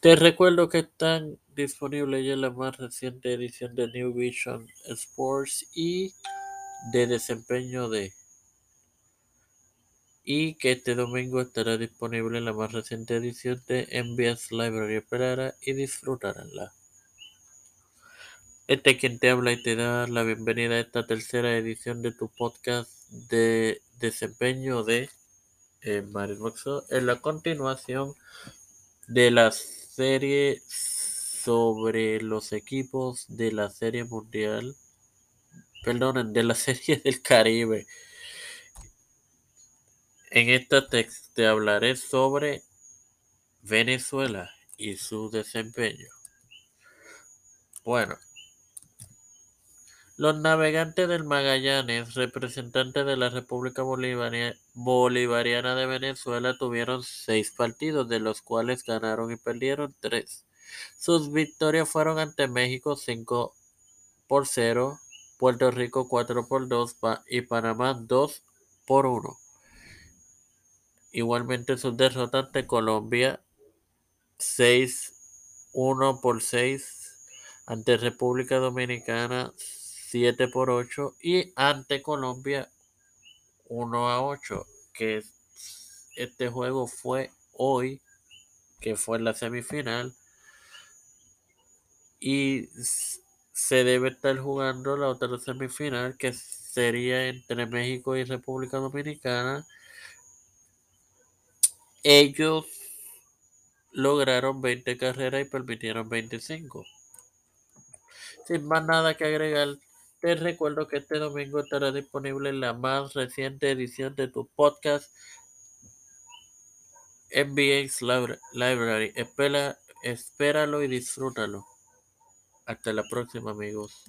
Te recuerdo que están disponibles ya la más reciente edición de New Vision Sports y de desempeño de y que este domingo estará disponible la más reciente edición de MBS Library. Esperará y disfrutarla. Este es quien te habla y te da la bienvenida a esta tercera edición de tu podcast de desempeño de eh, Mario Boxo. En la continuación de la serie sobre los equipos de la Serie Mundial, perdonen, de la Serie del Caribe. En esta texto te hablaré sobre Venezuela y su desempeño. Bueno, los navegantes del Magallanes, representantes de la República Bolivariana de Venezuela, tuvieron seis partidos, de los cuales ganaron y perdieron tres. Sus victorias fueron ante México 5 por 0, Puerto Rico 4 por 2 y Panamá 2 por 1. Igualmente sus derrotas ante Colombia 6 1 por 6, ante República Dominicana 7 por 8 y ante Colombia 1 a 8, que este juego fue hoy, que fue la semifinal y se debe estar jugando la otra semifinal que sería entre México y República Dominicana. Ellos lograron 20 carreras y permitieron 25. Sin más nada que agregar, te recuerdo que este domingo estará disponible la más reciente edición de tu podcast MBX Library. espéralo y disfrútalo. Hasta la próxima amigos.